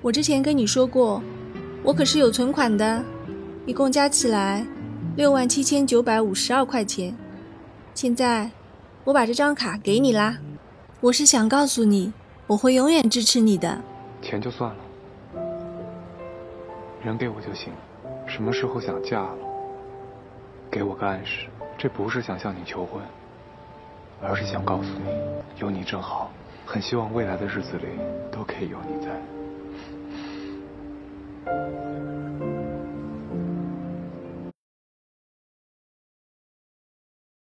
我之前跟你说过，我可是有存款的，一共加起来六万七千九百五十二块钱。现在我把这张卡给你啦，我是想告诉你，我会永远支持你的。钱就算了，人给我就行。什么时候想嫁了，给我个暗示。这不是想向你求婚，而是想告诉你，有你正好。很希望未来的日子里都可以有你在。